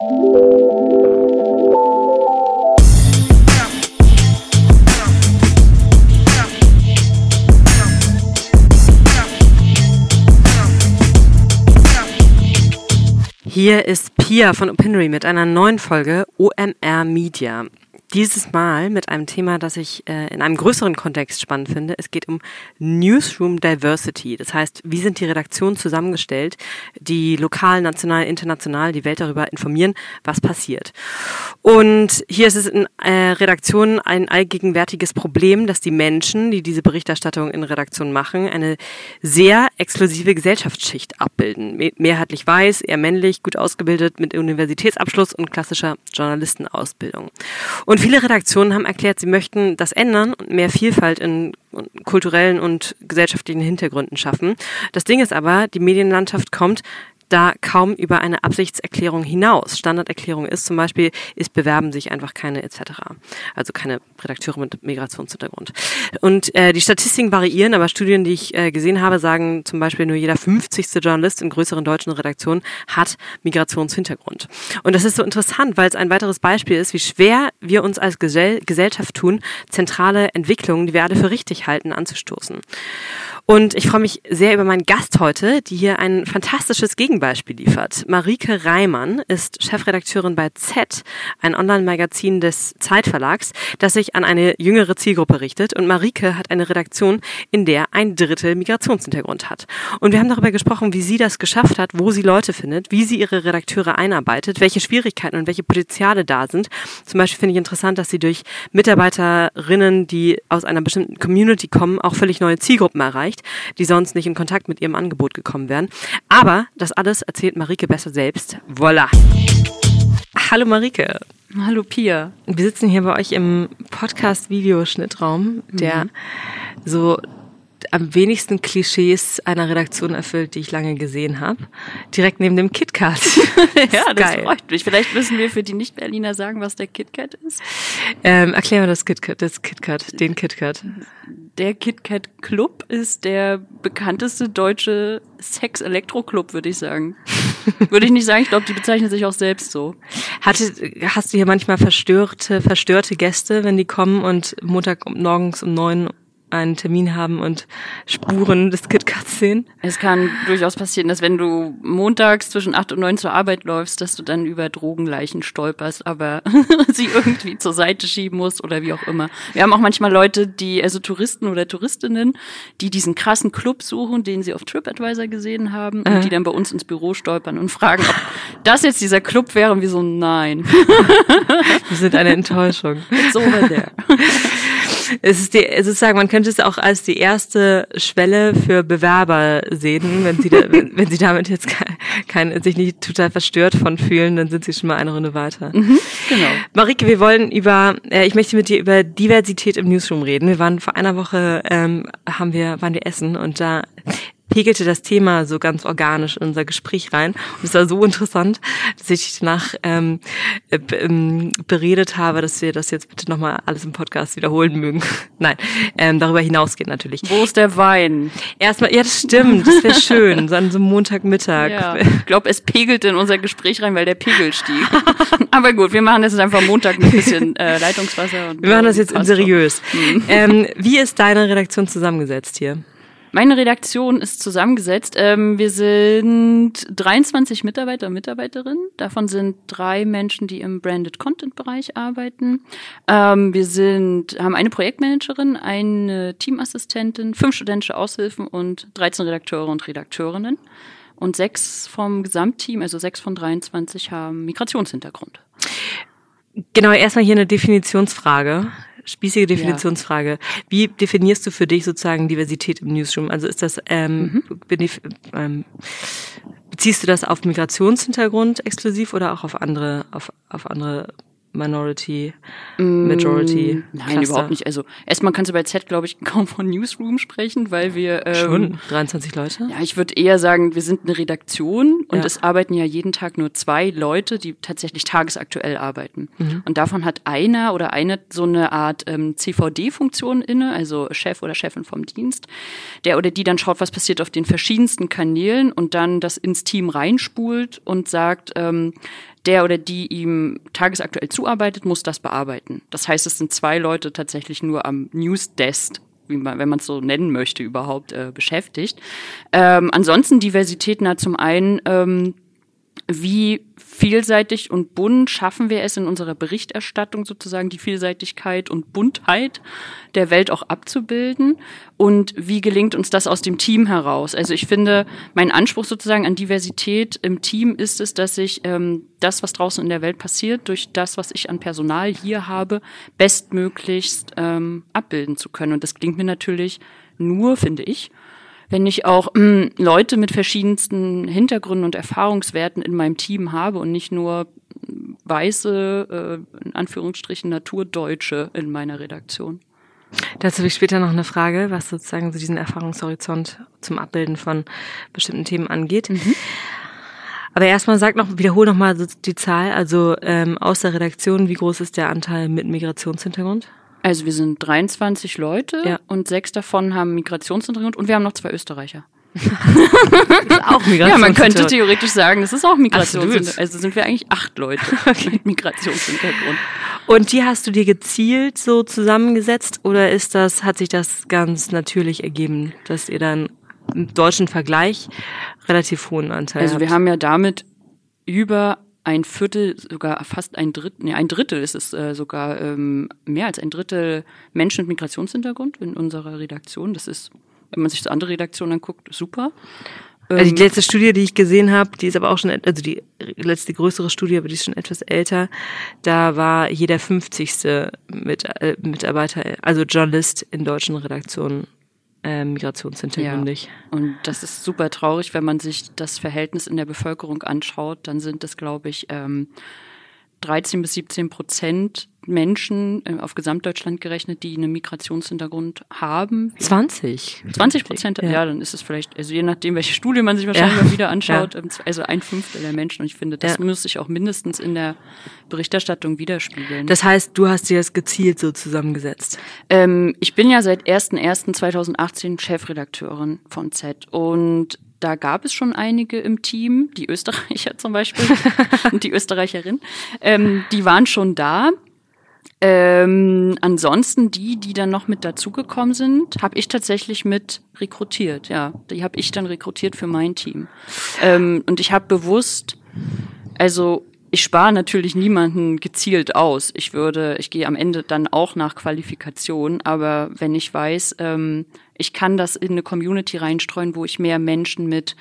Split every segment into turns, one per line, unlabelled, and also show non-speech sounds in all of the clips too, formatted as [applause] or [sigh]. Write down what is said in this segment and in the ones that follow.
Hier ist Pia von Opinory mit einer neuen Folge OMR Media. Dieses Mal mit einem Thema, das ich äh, in einem größeren Kontext spannend finde. Es geht um Newsroom Diversity. Das heißt, wie sind die Redaktionen zusammengestellt, die lokal, national, international die Welt darüber informieren, was passiert. Und hier ist es in äh, Redaktionen ein allgegenwärtiges Problem, dass die Menschen, die diese Berichterstattung in Redaktionen machen, eine sehr exklusive Gesellschaftsschicht abbilden. Mehrheitlich weiß, eher männlich, gut ausgebildet, mit Universitätsabschluss und klassischer Journalistenausbildung. Und und viele Redaktionen haben erklärt, sie möchten das ändern und mehr Vielfalt in kulturellen und gesellschaftlichen Hintergründen schaffen. Das Ding ist aber, die Medienlandschaft kommt da kaum über eine Absichtserklärung hinaus. Standarderklärung ist zum Beispiel, es bewerben sich einfach keine etc. Also keine Redakteure mit Migrationshintergrund. Und äh, die Statistiken variieren, aber Studien, die ich äh, gesehen habe, sagen zum Beispiel nur jeder 50. Journalist in größeren deutschen Redaktionen hat Migrationshintergrund. Und das ist so interessant, weil es ein weiteres Beispiel ist, wie schwer wir uns als Gesell Gesellschaft tun, zentrale Entwicklungen, die wir alle für richtig halten, anzustoßen. Und ich freue mich sehr über meinen Gast heute, die hier ein fantastisches Gegenbeispiel liefert. Marike Reimann ist Chefredakteurin bei Z, ein Online-Magazin des Zeitverlags, das sich an eine jüngere Zielgruppe richtet. Und Marike hat eine Redaktion, in der ein Drittel Migrationshintergrund hat. Und wir haben darüber gesprochen, wie sie das geschafft hat, wo sie Leute findet, wie sie ihre Redakteure einarbeitet, welche Schwierigkeiten und welche Potenziale da sind. Zum Beispiel finde ich interessant, dass sie durch Mitarbeiterinnen, die aus einer bestimmten Community kommen, auch völlig neue Zielgruppen erreicht die sonst nicht in Kontakt mit ihrem Angebot gekommen wären. Aber das alles erzählt Marike besser selbst. Voila! Hallo Marike.
Hallo Pia.
Wir sitzen hier bei euch im Podcast-Videoschnittraum, der mhm. so am wenigsten Klischees einer Redaktion erfüllt, die ich lange gesehen habe. Direkt neben dem KitKat. [laughs]
ja, das geil. freut mich. Vielleicht müssen wir für die Nicht-Berliner sagen, was der KitKat ist.
Ähm, erklär mal das KitKat, das KitKat, den KitKat.
Der KitKat Club ist der bekannteste deutsche Sex-Elektro-Club, würde ich sagen. [laughs] würde ich nicht sagen. Ich glaube, die bezeichnen sich auch selbst so.
Hatte, hast du hier manchmal verstörte, verstörte Gäste, wenn die kommen und Montag morgens um neun einen Termin haben und Spuren des KitKats sehen?
Es kann durchaus passieren, dass wenn du montags zwischen acht und neun zur Arbeit läufst, dass du dann über Drogenleichen stolperst, aber [laughs] sie irgendwie zur Seite schieben musst oder wie auch immer. Wir haben auch manchmal Leute, die, also Touristen oder Touristinnen, die diesen krassen Club suchen, den sie auf TripAdvisor gesehen haben und äh. die dann bei uns ins Büro stolpern und fragen, ob das jetzt dieser Club wäre und wir so, nein. [laughs]
wir sind eine Enttäuschung.
It's over there. [laughs]
Es ist die, sozusagen, man könnte es auch als die erste Schwelle für Bewerber sehen, wenn sie, da, wenn, sie damit jetzt kein, kein, sich nicht total verstört von fühlen, dann sind sie schon mal eine Runde weiter. Mhm, genau. Marike, wir wollen über, äh, ich möchte mit dir über Diversität im Newsroom reden. Wir waren vor einer Woche, ähm, haben wir, waren wir essen und da pegelte das Thema so ganz organisch in unser Gespräch rein. Und es war so interessant, dass ich danach ähm, äh, ähm, beredet habe, dass wir das jetzt bitte nochmal alles im Podcast wiederholen mögen. [laughs] Nein, ähm, darüber hinausgeht natürlich.
Wo ist der Wein?
Erstmal, ja, das stimmt, das wäre schön, so an so einem Montagmittag. Ja, [laughs]
ich glaube, es pegelte in unser Gespräch rein, weil der Pegel stieg. [laughs] Aber gut, wir machen das jetzt einfach Montag mit ein bisschen äh, Leitungswasser.
Und wir machen das jetzt seriös. Mhm. Ähm, wie ist deine Redaktion zusammengesetzt hier?
Meine Redaktion ist zusammengesetzt. Ähm, wir sind 23 Mitarbeiter und Mitarbeiterinnen. Davon sind drei Menschen, die im Branded Content Bereich arbeiten. Ähm, wir sind, haben eine Projektmanagerin, eine Teamassistentin, fünf studentische Aushilfen und 13 Redakteure und Redakteurinnen. Und sechs vom Gesamtteam, also sechs von 23, haben Migrationshintergrund.
Genau, erstmal hier eine Definitionsfrage spießige Definitionsfrage. Ja. Wie definierst du für dich sozusagen Diversität im Newsroom? Also ist das, ähm, mhm. ähm, beziehst du das auf Migrationshintergrund exklusiv oder auch auf andere, auf, auf andere Minority, Majority?
Mm, nein, Cluster. überhaupt nicht. Also erstmal kannst du bei Z, glaube ich, [laughs] kaum von Newsroom sprechen, weil wir
ähm, schon 23 Leute.
Ja, ich würde eher sagen, wir sind eine Redaktion und ja. es arbeiten ja jeden Tag nur zwei Leute, die tatsächlich tagesaktuell arbeiten. Mhm. Und davon hat einer oder eine so eine Art ähm, CVD-Funktion inne, also Chef oder Chefin vom Dienst, der oder die dann schaut, was passiert auf den verschiedensten Kanälen und dann das ins Team reinspult und sagt, ähm, der oder die ihm tagesaktuell zuarbeitet, muss das bearbeiten. Das heißt, es sind zwei Leute tatsächlich nur am Newsdesk wie man, wenn man es so nennen möchte, überhaupt äh, beschäftigt. Ähm, ansonsten Diversität, na zum einen ähm, wie vielseitig und bunt schaffen wir es in unserer Berichterstattung sozusagen die Vielseitigkeit und Buntheit der Welt auch abzubilden und wie gelingt uns das aus dem Team heraus? Also ich finde, mein Anspruch sozusagen an Diversität im Team ist es, dass ich ähm, das, was draußen in der Welt passiert, durch das, was ich an Personal hier habe, bestmöglichst ähm, abbilden zu können. Und das klingt mir natürlich nur, finde ich, wenn ich auch mh, hm, Leute mit verschiedensten Hintergründen und Erfahrungswerten in meinem Team habe und nicht nur weiße, äh, in Anführungsstrichen Naturdeutsche in meiner Redaktion.
Dazu habe ich später noch eine Frage, was sozusagen so diesen Erfahrungshorizont zum Abbilden von bestimmten Themen angeht. Mhm. Aber erstmal sag noch, wiederhol noch mal die Zahl. Also ähm, aus der Redaktion, wie groß ist der Anteil mit Migrationshintergrund?
Also wir sind 23 Leute ja. und sechs davon haben Migrationshintergrund und wir haben noch zwei Österreicher. das [laughs] ist auch Migration. Ja, man könnte theoretisch sagen, das ist auch Migrationshintergrund. Also sind wir eigentlich acht Leute [laughs] okay. mit Migrationshintergrund.
Und die hast du dir gezielt so zusammengesetzt oder ist das, hat sich das ganz natürlich ergeben, dass ihr dann im deutschen Vergleich relativ hohen Anteil
Also
habt?
wir haben ja damit über ein Viertel, sogar fast ein Drittel, nee, ein Drittel ist es äh, sogar ähm, mehr als ein Drittel Menschen mit Migrationshintergrund in unserer Redaktion. Das ist, wenn man sich so andere Redaktionen anguckt, super.
Also die ähm, letzte Studie, die ich gesehen habe, die ist aber auch schon, also die letzte größere Studie, aber die ist schon etwas älter. Da war jeder 50. Mit, äh, Mitarbeiter, also Journalist in deutschen Redaktionen äh, migrationshintergründig.
Ja. Und das ist super traurig, wenn man sich das Verhältnis in der Bevölkerung anschaut, dann sind es, glaube ich, ähm, 13 bis 17 Prozent Menschen äh, auf Gesamtdeutschland gerechnet, die einen Migrationshintergrund haben.
20?
20 Prozent, ja. ja. dann ist es vielleicht, also je nachdem, welche Studie man sich wahrscheinlich ja. mal wieder anschaut, ja. Ähm, also ein Fünftel der Menschen. Und ich finde, das muss sich auch mindestens in der Berichterstattung widerspiegeln.
Das heißt, du hast dir das gezielt so zusammengesetzt?
Ähm, ich bin ja seit 1.1.2018 Chefredakteurin von Z und da gab es schon einige im Team, die Österreicher zum Beispiel [laughs] und die Österreicherin, ähm, die waren schon da. Ähm, ansonsten die, die dann noch mit dazugekommen sind, habe ich tatsächlich mit rekrutiert. Ja, die habe ich dann rekrutiert für mein Team. Ähm, und ich habe bewusst, also ich spare natürlich niemanden gezielt aus. Ich würde, ich gehe am Ende dann auch nach Qualifikation, aber wenn ich weiß, ähm, ich kann das in eine Community reinstreuen, wo ich mehr Menschen mit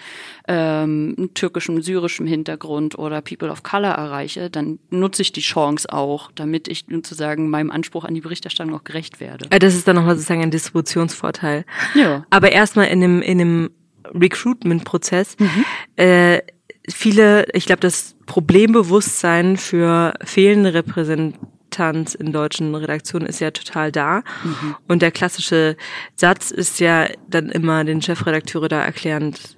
ähm, türkischem, syrischem Hintergrund oder People of Color erreiche, dann nutze ich die Chance auch, damit ich sozusagen meinem Anspruch an die Berichterstattung auch gerecht werde.
Äh, das ist dann nochmal sozusagen ein Distributionsvorteil.
Ja.
Aber erstmal in einem, in einem Recruitment-Prozess, mhm. äh, viele, ich glaube, das Problembewusstsein für fehlende Repräsentanz in deutschen Redaktionen ist ja total da. Mhm. Und der klassische Satz ist ja dann immer den Chefredakteure da erklärend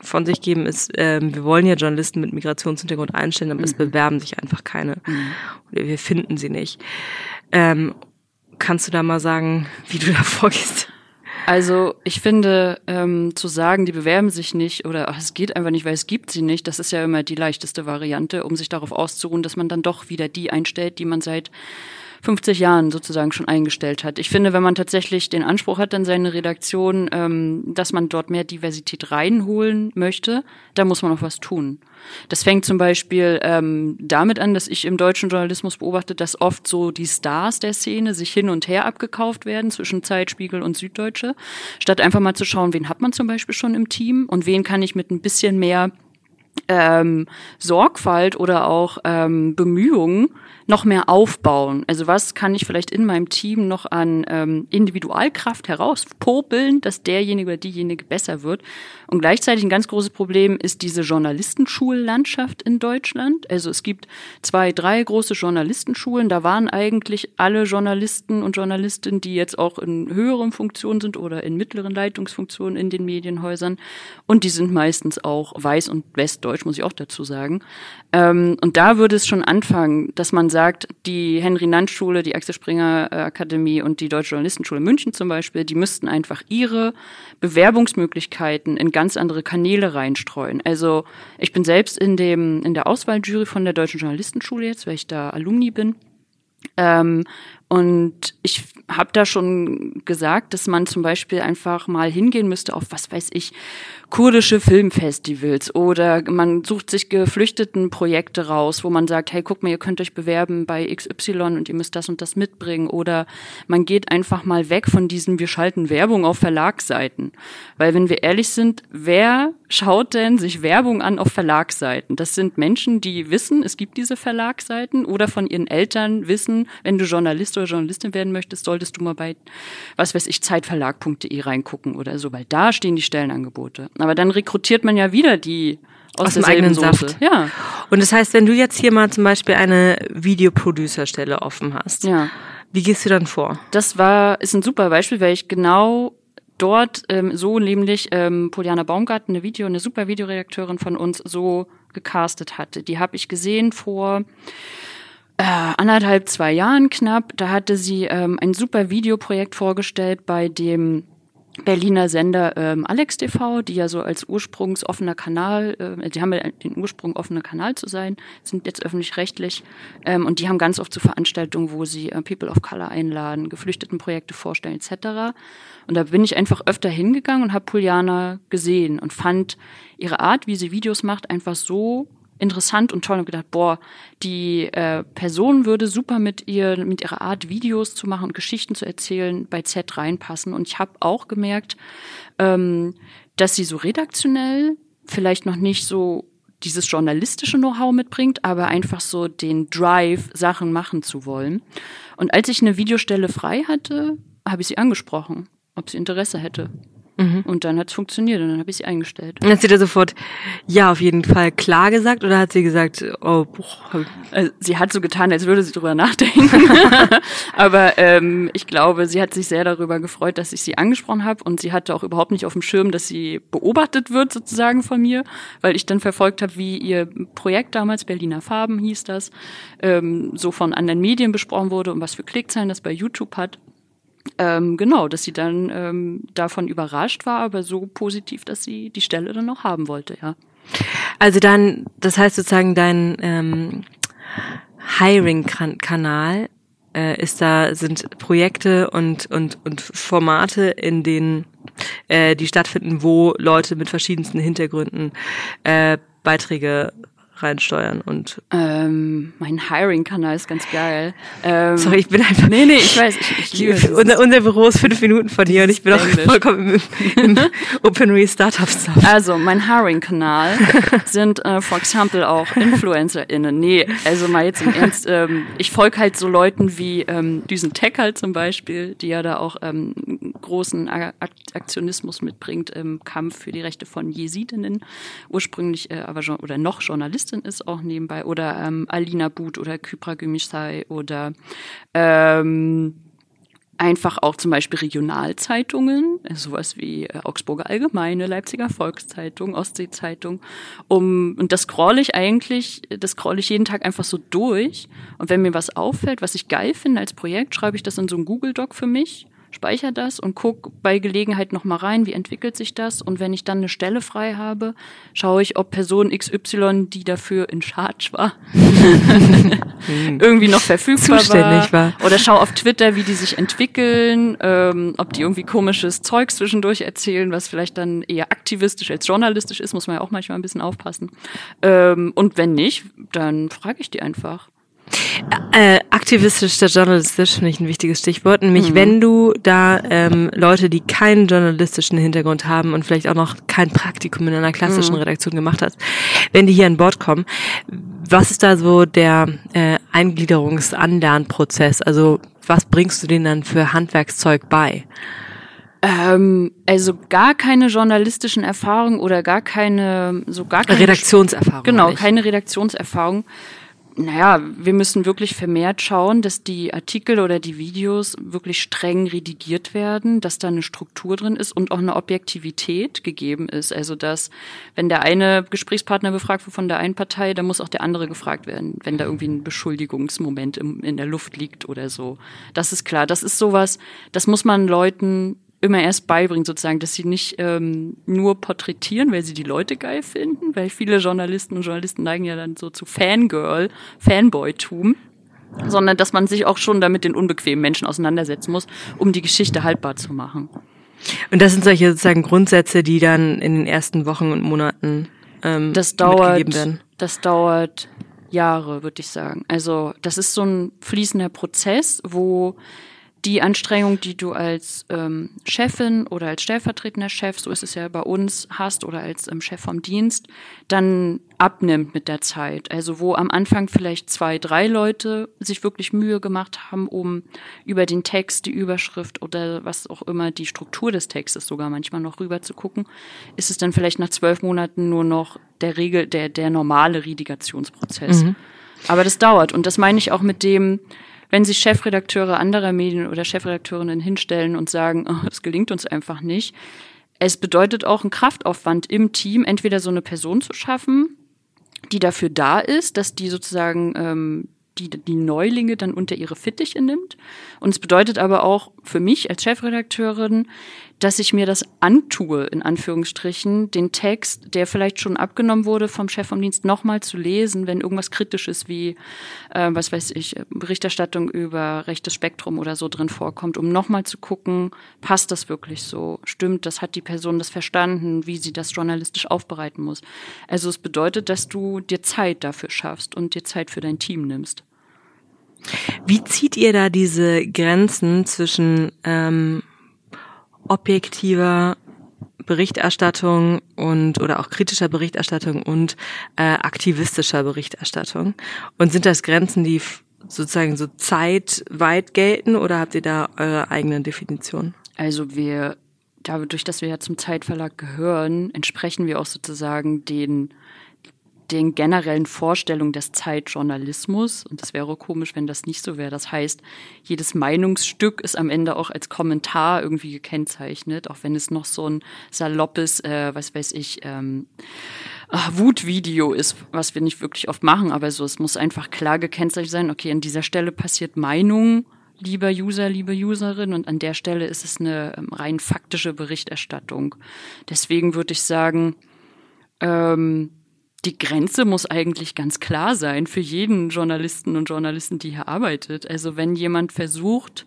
von sich geben, ist, ähm, wir wollen ja Journalisten mit Migrationshintergrund einstellen, aber mhm. es bewerben sich einfach keine. Mhm. wir finden sie nicht. Ähm, kannst du da mal sagen, wie du da [laughs] vorgehst?
Also ich finde, ähm, zu sagen, die bewerben sich nicht oder ach, es geht einfach nicht, weil es gibt sie nicht, das ist ja immer die leichteste Variante, um sich darauf auszuruhen, dass man dann doch wieder die einstellt, die man seit 50 Jahren sozusagen schon eingestellt hat. Ich finde, wenn man tatsächlich den Anspruch hat an seine Redaktion, ähm, dass man dort mehr Diversität reinholen möchte, da muss man auch was tun. Das fängt zum Beispiel ähm, damit an, dass ich im deutschen Journalismus beobachte, dass oft so die Stars der Szene sich hin und her abgekauft werden zwischen Zeitspiegel und Süddeutsche, statt einfach mal zu schauen, wen hat man zum Beispiel schon im Team und wen kann ich mit ein bisschen mehr ähm, Sorgfalt oder auch ähm, Bemühungen noch mehr aufbauen? Also was kann ich vielleicht in meinem Team noch an ähm, Individualkraft herauspopeln, dass derjenige oder diejenige besser wird? Und gleichzeitig ein ganz großes Problem ist diese Journalistenschullandschaft in Deutschland. Also es gibt zwei, drei große Journalistenschulen. Da waren eigentlich alle Journalisten und Journalistinnen, die jetzt auch in höheren Funktionen sind oder in mittleren Leitungsfunktionen in den Medienhäusern. Und die sind meistens auch weiß und westdeutsch Deutsch, muss ich auch dazu sagen. Ähm, und da würde es schon anfangen, dass man sagt, die Henry-Nann-Schule, die Axel Springer äh, Akademie und die Deutsche Journalistenschule München zum Beispiel, die müssten einfach ihre Bewerbungsmöglichkeiten in ganz andere Kanäle reinstreuen. Also ich bin selbst in dem in der Auswahljury von der Deutschen Journalistenschule jetzt, weil ich da Alumni bin. Ähm, und ich habe da schon gesagt, dass man zum Beispiel einfach mal hingehen müsste auf, was weiß ich, kurdische Filmfestivals oder man sucht sich geflüchteten Projekte raus, wo man sagt, hey, guck mal, ihr könnt euch bewerben bei XY und ihr müsst das und das mitbringen oder man geht einfach mal weg von diesem, wir schalten Werbung auf Verlagsseiten. Weil wenn wir ehrlich sind, wer schaut denn sich Werbung an auf Verlagsseiten? Das sind Menschen, die wissen, es gibt diese Verlagsseiten oder von ihren Eltern wissen, wenn du Journalist oder Journalistin werden möchtest, solltest du mal bei, was weiß ich, zeitverlag.de reingucken oder so, weil da stehen die Stellenangebote. Aber dann rekrutiert man ja wieder die aus,
aus dem eigenen Soße. Saft. Ja. Und das heißt, wenn du jetzt hier mal zum Beispiel eine Videoproducer-Stelle offen hast, ja. wie gehst du dann vor?
Das war, ist ein super Beispiel, weil ich genau dort ähm, so nämlich ähm, Poliana Baumgarten, eine Video, eine super Videoredakteurin von uns, so gecastet hatte. Die habe ich gesehen vor äh, anderthalb, zwei Jahren knapp. Da hatte sie ähm, ein super Videoprojekt vorgestellt, bei dem Berliner Sender ähm, Alex TV, die ja so als ursprungsoffener Kanal, äh, die haben ja den Ursprung offener Kanal zu sein, sind jetzt öffentlich-rechtlich ähm, und die haben ganz oft zu so Veranstaltungen, wo sie äh, People of Color einladen, Geflüchtetenprojekte vorstellen etc. Und da bin ich einfach öfter hingegangen und habe Puliana gesehen und fand ihre Art, wie sie Videos macht, einfach so interessant und toll und gedacht, boah, die äh, Person würde super mit ihr, mit ihrer Art Videos zu machen und Geschichten zu erzählen bei Z reinpassen. Und ich habe auch gemerkt, ähm, dass sie so redaktionell vielleicht noch nicht so dieses journalistische Know-how mitbringt, aber einfach so den Drive, Sachen machen zu wollen. Und als ich eine Videostelle frei hatte, habe ich sie angesprochen, ob sie Interesse hätte. Mhm. Und dann hat es funktioniert und dann habe ich sie eingestellt.
Und hat sie da sofort ja auf jeden Fall klar gesagt oder hat sie gesagt, oh, boah.
Also, sie hat so getan, als würde sie drüber nachdenken. [laughs] Aber ähm, ich glaube, sie hat sich sehr darüber gefreut, dass ich sie angesprochen habe und sie hatte auch überhaupt nicht auf dem Schirm, dass sie beobachtet wird sozusagen von mir, weil ich dann verfolgt habe, wie ihr Projekt damals, Berliner Farben hieß das, ähm, so von anderen Medien besprochen wurde und was für Klickzahlen das bei YouTube hat. Ähm, genau, dass sie dann ähm, davon überrascht war, aber so positiv, dass sie die Stelle dann noch haben wollte, ja.
Also dann, das heißt sozusagen, dein ähm, Hiring-Kanal äh, ist da, sind Projekte und, und, und Formate, in denen äh, die stattfinden, wo Leute mit verschiedensten Hintergründen äh, Beiträge reinsteuern und
ähm, mein Hiring-Kanal ist ganz geil. Ähm,
Sorry, ich bin einfach.
Nee, nee, ich weiß, ich, ich [laughs]
unser, unser Büro ist fünf Minuten von dir und ich bin auch vollkommen im, im [laughs] Open Re Startup Stuff.
Also mein Hiring-Kanal [laughs] sind, äh, for example, auch InfluencerInnen. Nee, also mal jetzt im Ernst, ähm, ich folge halt so Leuten wie ähm, Düsen Tech halt zum Beispiel, die ja da auch ähm, großen Aktionismus mitbringt im Kampf für die Rechte von Jesidinnen, ursprünglich äh, aber oder noch Journalistin Journalistin ist auch nebenbei oder ähm, Alina But oder Kypra Gümüşsay oder ähm, einfach auch zum Beispiel Regionalzeitungen, sowas wie äh, Augsburger Allgemeine, Leipziger Volkszeitung, Ostseezeitung. Um, und das scroll ich eigentlich, das scroll ich jeden Tag einfach so durch. Und wenn mir was auffällt, was ich geil finde als Projekt, schreibe ich das in so einen Google-Doc für mich speichere das und gucke bei Gelegenheit nochmal rein, wie entwickelt sich das. Und wenn ich dann eine Stelle frei habe, schaue ich, ob Person XY, die dafür in Charge war, [laughs] irgendwie noch verfügbar war. war. Oder schaue auf Twitter, wie die sich entwickeln, ähm, ob die irgendwie komisches Zeug zwischendurch erzählen, was vielleicht dann eher aktivistisch als journalistisch ist, muss man ja auch manchmal ein bisschen aufpassen. Ähm, und wenn nicht, dann frage ich die einfach.
Äh, aktivistisch statt journalistisch finde ich ein wichtiges Stichwort. Nämlich, mhm. wenn du da ähm, Leute, die keinen journalistischen Hintergrund haben und vielleicht auch noch kein Praktikum in einer klassischen mhm. Redaktion gemacht hast, wenn die hier an Bord kommen, was ist da so der äh, Eingliederungs-Anlernprozess? Also was bringst du denen dann für Handwerkszeug bei?
Ähm, also gar keine journalistischen Erfahrungen oder gar keine, so gar keine
Redaktionserfahrung.
Genau, keine Redaktionserfahrung naja, wir müssen wirklich vermehrt schauen, dass die Artikel oder die Videos wirklich streng redigiert werden, dass da eine Struktur drin ist und auch eine Objektivität gegeben ist. Also dass, wenn der eine Gesprächspartner befragt wird von der einen Partei, dann muss auch der andere gefragt werden, wenn da irgendwie ein Beschuldigungsmoment im, in der Luft liegt oder so. Das ist klar. Das ist sowas, das muss man Leuten immer erst beibringen, sozusagen, dass sie nicht ähm, nur porträtieren, weil sie die Leute geil finden, weil viele Journalisten und Journalisten neigen ja dann so zu Fangirl, Fanboy-Tum, sondern dass man sich auch schon damit den unbequemen Menschen auseinandersetzen muss, um die Geschichte haltbar zu machen.
Und das sind solche sozusagen Grundsätze, die dann in den ersten Wochen und Monaten ähm,
das dauert, werden. Das dauert Jahre, würde ich sagen. Also das ist so ein fließender Prozess, wo die Anstrengung, die du als ähm, Chefin oder als stellvertretender Chef, so ist es ja bei uns, hast oder als ähm, Chef vom Dienst, dann abnimmt mit der Zeit. Also wo am Anfang vielleicht zwei, drei Leute sich wirklich Mühe gemacht haben, um über den Text, die Überschrift oder was auch immer, die Struktur des Textes sogar manchmal noch rüber zu gucken, ist es dann vielleicht nach zwölf Monaten nur noch der Regel, der, der normale Redigationsprozess. Mhm. Aber das dauert. Und das meine ich auch mit dem, wenn sich Chefredakteure anderer Medien oder Chefredakteurinnen hinstellen und sagen, oh, gelingt uns einfach nicht, es bedeutet auch einen Kraftaufwand im Team, entweder so eine Person zu schaffen, die dafür da ist, dass die sozusagen ähm, die, die Neulinge dann unter ihre Fittiche nimmt. Und es bedeutet aber auch für mich als Chefredakteurin, dass ich mir das antue, in Anführungsstrichen, den Text, der vielleicht schon abgenommen wurde vom Chef vom Dienst, nochmal zu lesen, wenn irgendwas Kritisches wie, äh, was weiß ich, Berichterstattung über rechtes Spektrum oder so drin vorkommt, um nochmal zu gucken, passt das wirklich so? Stimmt, das hat die Person das verstanden, wie sie das journalistisch aufbereiten muss. Also es bedeutet, dass du dir Zeit dafür schaffst und dir Zeit für dein Team nimmst.
Wie zieht ihr da diese Grenzen zwischen ähm, objektiver Berichterstattung und oder auch kritischer Berichterstattung und äh, aktivistischer Berichterstattung? Und sind das Grenzen, die sozusagen so zeitweit gelten oder habt ihr da eure eigene Definition?
Also wir, dadurch, dass wir ja zum Zeitverlag gehören, entsprechen wir auch sozusagen den den generellen Vorstellungen des Zeitjournalismus. Und das wäre komisch, wenn das nicht so wäre. Das heißt, jedes Meinungsstück ist am Ende auch als Kommentar irgendwie gekennzeichnet, auch wenn es noch so ein saloppes, äh, was weiß ich, ähm, Wutvideo ist, was wir nicht wirklich oft machen, aber so, es muss einfach klar gekennzeichnet sein, okay, an dieser Stelle passiert Meinung, lieber User, liebe Userin, und an der Stelle ist es eine ähm, rein faktische Berichterstattung. Deswegen würde ich sagen, ähm, die Grenze muss eigentlich ganz klar sein für jeden Journalisten und Journalisten, die hier arbeitet. Also wenn jemand versucht,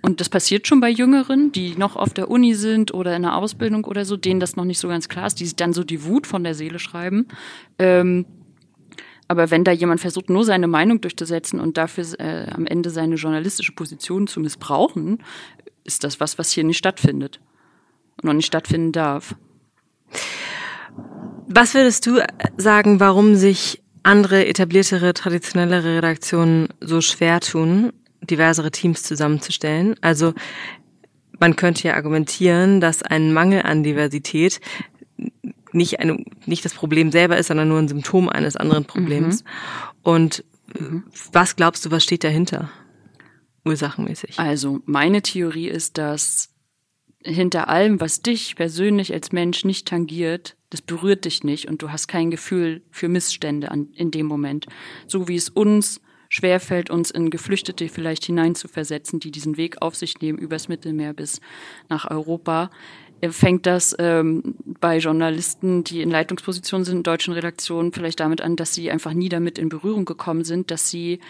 und das passiert schon bei Jüngeren, die noch auf der Uni sind oder in der Ausbildung oder so, denen das noch nicht so ganz klar ist, die dann so die Wut von der Seele schreiben. Ähm, aber wenn da jemand versucht, nur seine Meinung durchzusetzen und dafür äh, am Ende seine journalistische Position zu missbrauchen, ist das was, was hier nicht stattfindet und noch nicht stattfinden darf.
Was würdest du sagen, warum sich andere etabliertere, traditionellere Redaktionen so schwer tun, diversere Teams zusammenzustellen? Also man könnte ja argumentieren, dass ein Mangel an Diversität nicht, eine, nicht das Problem selber ist, sondern nur ein Symptom eines anderen Problems. Mhm. Und mhm. was glaubst du, was steht dahinter? Ursachenmäßig.
Also meine Theorie ist, dass hinter allem, was dich persönlich als Mensch nicht tangiert, das berührt dich nicht und du hast kein Gefühl für Missstände an, in dem Moment. So wie es uns schwerfällt, uns in Geflüchtete vielleicht hineinzuversetzen, die diesen Weg auf sich nehmen, übers Mittelmeer bis nach Europa, fängt das ähm, bei Journalisten, die in Leitungspositionen sind, in deutschen Redaktionen, vielleicht damit an, dass sie einfach nie damit in Berührung gekommen sind, dass sie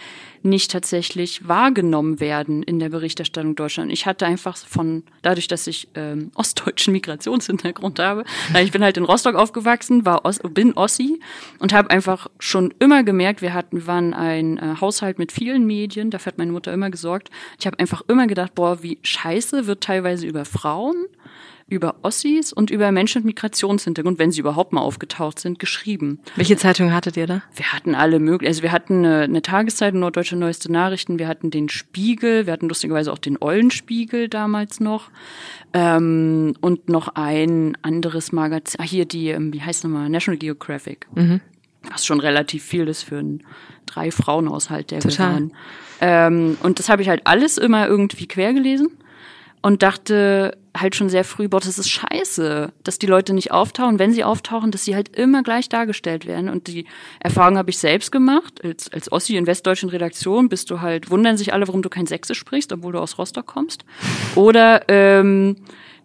nicht tatsächlich wahrgenommen werden in der Berichterstattung Deutschland. Ich hatte einfach von, dadurch, dass ich ähm, [laughs] ostdeutschen Migrationshintergrund habe, ich bin halt in Rostock aufgewachsen, war Os bin Ossi und habe einfach schon immer gemerkt, wir hatten, waren ein äh, Haushalt mit vielen Medien, dafür hat meine Mutter immer gesorgt. Ich habe einfach immer gedacht, boah, wie scheiße wird teilweise über Frauen über Ossis und über Menschen mit Migrationshintergrund, wenn sie überhaupt mal aufgetaucht sind, geschrieben.
Welche Zeitungen hattet ihr da?
Wir hatten alle möglichen, also wir hatten eine, eine Tageszeitung, Norddeutsche Neueste Nachrichten, wir hatten den Spiegel, wir hatten lustigerweise auch den Eulenspiegel damals noch ähm, und noch ein anderes Magazin, ah, hier die, ähm, wie heißt nochmal, National Geographic. Mhm. Was schon relativ viel ist für einen drei Frauenhaushalt, der Total. Ähm, und das habe ich halt alles immer irgendwie quer gelesen und dachte halt schon sehr früh, boah, das ist scheiße, dass die Leute nicht auftauchen. Wenn sie auftauchen, dass sie halt immer gleich dargestellt werden. Und die Erfahrung habe ich selbst gemacht. Als, als Ossi in westdeutschen Redaktion bist du halt, wundern sich alle, warum du kein Sächsisch sprichst, obwohl du aus Rostock kommst. [laughs] Oder ähm,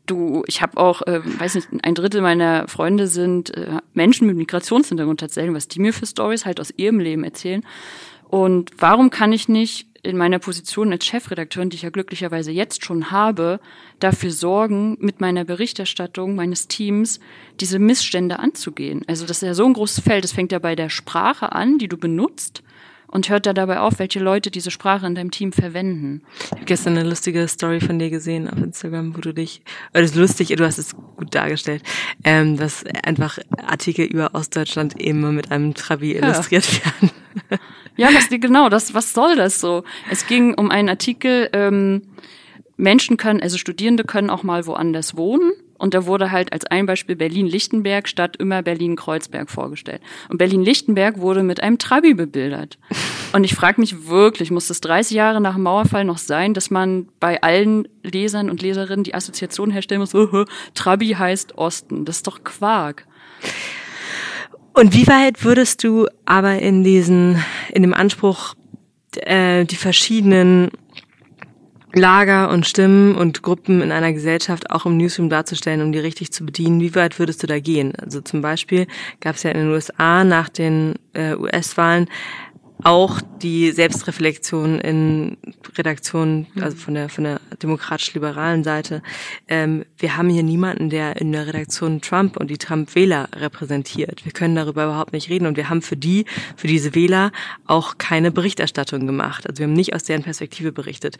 du, ich habe auch, äh, weiß nicht, ein Drittel meiner Freunde sind äh, Menschen mit Migrationshintergrund tatsächlich, was die mir für Stories halt aus ihrem Leben erzählen. Und warum kann ich nicht in meiner Position als Chefredakteurin, die ich ja glücklicherweise jetzt schon habe, dafür sorgen, mit meiner Berichterstattung meines Teams diese Missstände anzugehen. Also das ist ja so ein großes Feld. Das fängt ja bei der Sprache an, die du benutzt und hört da dabei auf, welche Leute diese Sprache in deinem Team verwenden.
Ich habe gestern eine lustige Story von dir gesehen auf Instagram, wo du dich, oder das ist lustig, du hast es gut dargestellt, ähm, dass einfach Artikel über Ostdeutschland immer mit einem Trabi ja. illustriert werden.
Ja, was, genau, das, was soll das so? Es ging um einen Artikel, ähm, Menschen können, also Studierende können auch mal woanders wohnen. Und da wurde halt als ein Beispiel Berlin-Lichtenberg statt immer Berlin-Kreuzberg vorgestellt. Und Berlin-Lichtenberg wurde mit einem Trabi bebildert. [laughs] Und ich frage mich wirklich, muss es 30 Jahre nach dem Mauerfall noch sein, dass man bei allen Lesern und Leserinnen die Assoziation herstellen muss, Trabi heißt Osten. Das ist doch Quark.
Und wie weit würdest du aber in diesen, in dem Anspruch, äh, die verschiedenen Lager und Stimmen und Gruppen in einer Gesellschaft auch im Newsroom darzustellen, um die richtig zu bedienen. Wie weit würdest du da gehen? Also zum Beispiel gab es ja in den USA nach den äh, US-Wahlen auch die Selbstreflexion in Redaktionen, also von der von der demokratisch-liberalen Seite. Ähm, wir haben hier niemanden, der in der Redaktion Trump und die Trump-Wähler repräsentiert. Wir können darüber überhaupt nicht reden und wir haben für die, für diese Wähler auch keine Berichterstattung gemacht. Also wir haben nicht aus deren Perspektive berichtet.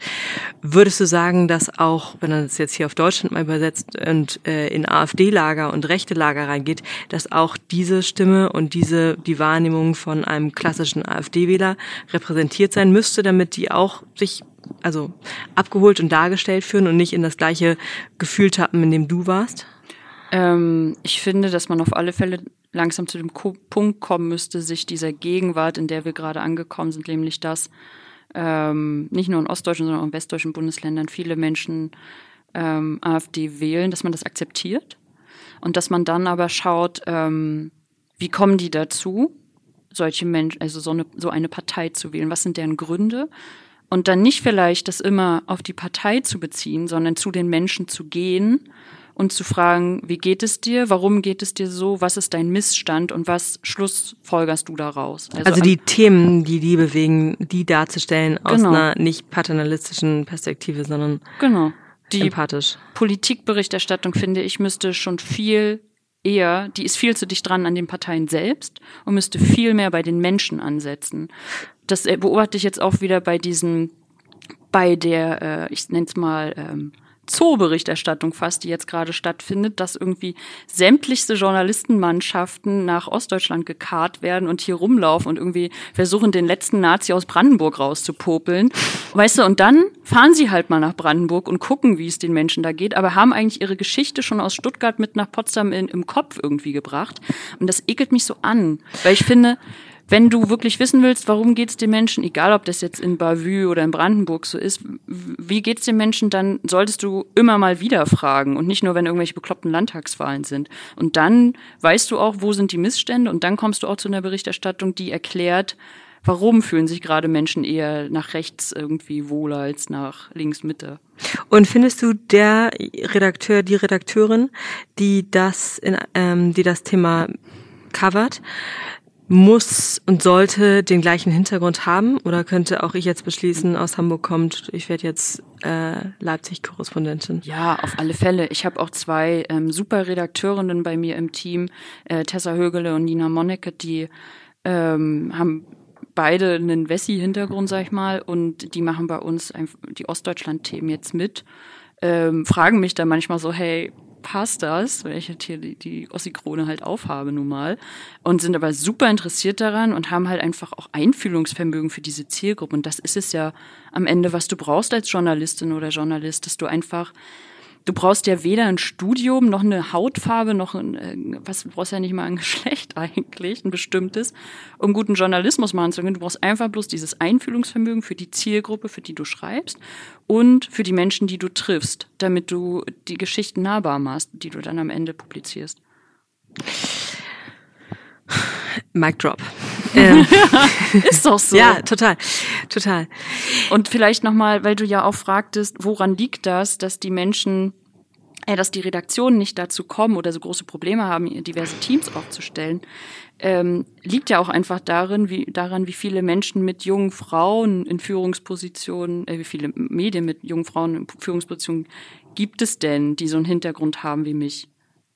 Würdest du sagen, dass auch, wenn man das jetzt hier auf Deutschland mal übersetzt und äh, in AfD-Lager und rechte Lager reingeht, dass auch diese Stimme und diese die Wahrnehmung von einem klassischen AfD Wähler repräsentiert sein müsste, damit die auch sich also abgeholt und dargestellt führen und nicht in das gleiche Gefühl tappen, in dem du warst?
Ähm, ich finde, dass man auf alle Fälle langsam zu dem Punkt kommen müsste, sich dieser Gegenwart, in der wir gerade angekommen sind, nämlich dass ähm, nicht nur in ostdeutschen, sondern auch in westdeutschen Bundesländern viele Menschen ähm, AfD wählen, dass man das akzeptiert und dass man dann aber schaut, ähm, wie kommen die dazu solche Menschen, also so eine, so eine Partei zu wählen? Was sind deren Gründe? Und dann nicht vielleicht das immer auf die Partei zu beziehen, sondern zu den Menschen zu gehen und zu fragen, wie geht es dir? Warum geht es dir so? Was ist dein Missstand und was schlussfolgerst du daraus?
Also, also die Themen, die die bewegen, die darzustellen aus genau. einer nicht paternalistischen Perspektive, sondern
genau.
die empathisch.
Politikberichterstattung, finde ich, müsste schon viel eher, die ist viel zu dicht dran an den Parteien selbst und müsste viel mehr bei den Menschen ansetzen. Das äh, beobachte ich jetzt auch wieder bei diesen, bei der, äh, ich nenne es mal, ähm, Zooberichterstattung fast, die jetzt gerade stattfindet, dass irgendwie sämtlichste Journalistenmannschaften nach Ostdeutschland gekarrt werden und hier rumlaufen und irgendwie versuchen, den letzten Nazi aus Brandenburg rauszupopeln. Weißt du, und dann fahren sie halt mal nach Brandenburg und gucken, wie es den Menschen da geht, aber haben eigentlich ihre Geschichte schon aus Stuttgart mit nach Potsdam in, im Kopf irgendwie gebracht. Und das ekelt mich so an, weil ich finde, wenn du wirklich wissen willst, warum geht's den Menschen, egal ob das jetzt in Bavü oder in Brandenburg so ist, wie geht's den Menschen, dann solltest du immer mal wieder fragen und nicht nur, wenn irgendwelche bekloppten Landtagswahlen sind. Und dann weißt du auch, wo sind die Missstände und dann kommst du auch zu einer Berichterstattung, die erklärt, warum fühlen sich gerade Menschen eher nach rechts irgendwie wohler als nach links Mitte.
Und findest du der Redakteur, die Redakteurin, die das in, ähm, die das Thema covert, muss und sollte den gleichen Hintergrund haben? Oder könnte auch ich jetzt beschließen, aus Hamburg kommt, ich werde jetzt äh, Leipzig-Korrespondentin?
Ja, auf alle Fälle. Ich habe auch zwei ähm, super Redakteurinnen bei mir im Team, äh, Tessa Högele und Nina Monnecke, die ähm, haben beide einen Wessi-Hintergrund, sag ich mal, und die machen bei uns die Ostdeutschland-Themen jetzt mit. Ähm, fragen mich da manchmal so, hey, passt das, weil ich jetzt hier die, die Ossi-Krone halt aufhabe nun mal und sind aber super interessiert daran und haben halt einfach auch Einfühlungsvermögen für diese Zielgruppe. Und das ist es ja am Ende, was du brauchst als Journalistin oder Journalist, dass du einfach du brauchst ja weder ein Studium noch eine Hautfarbe noch ein, äh, was du brauchst ja nicht mal ein [laughs] Geschlecht eigentlich, ein bestimmtes, um guten Journalismus machen zu können. Du brauchst einfach bloß dieses Einfühlungsvermögen für die Zielgruppe, für die du schreibst und für die Menschen, die du triffst, damit du die Geschichten nahbar machst, die du dann am Ende publizierst.
Mic drop. Ähm, [laughs]
ist doch so.
ja, total, total.
Und vielleicht nochmal, weil du ja auch fragtest, woran liegt das, dass die Menschen, äh, dass die Redaktionen nicht dazu kommen oder so große Probleme haben, diverse Teams aufzustellen, ähm, liegt ja auch einfach darin, wie, daran, wie viele Menschen mit jungen Frauen in Führungspositionen, äh, wie viele Medien mit jungen Frauen in Führungspositionen gibt es denn, die so einen Hintergrund haben wie mich?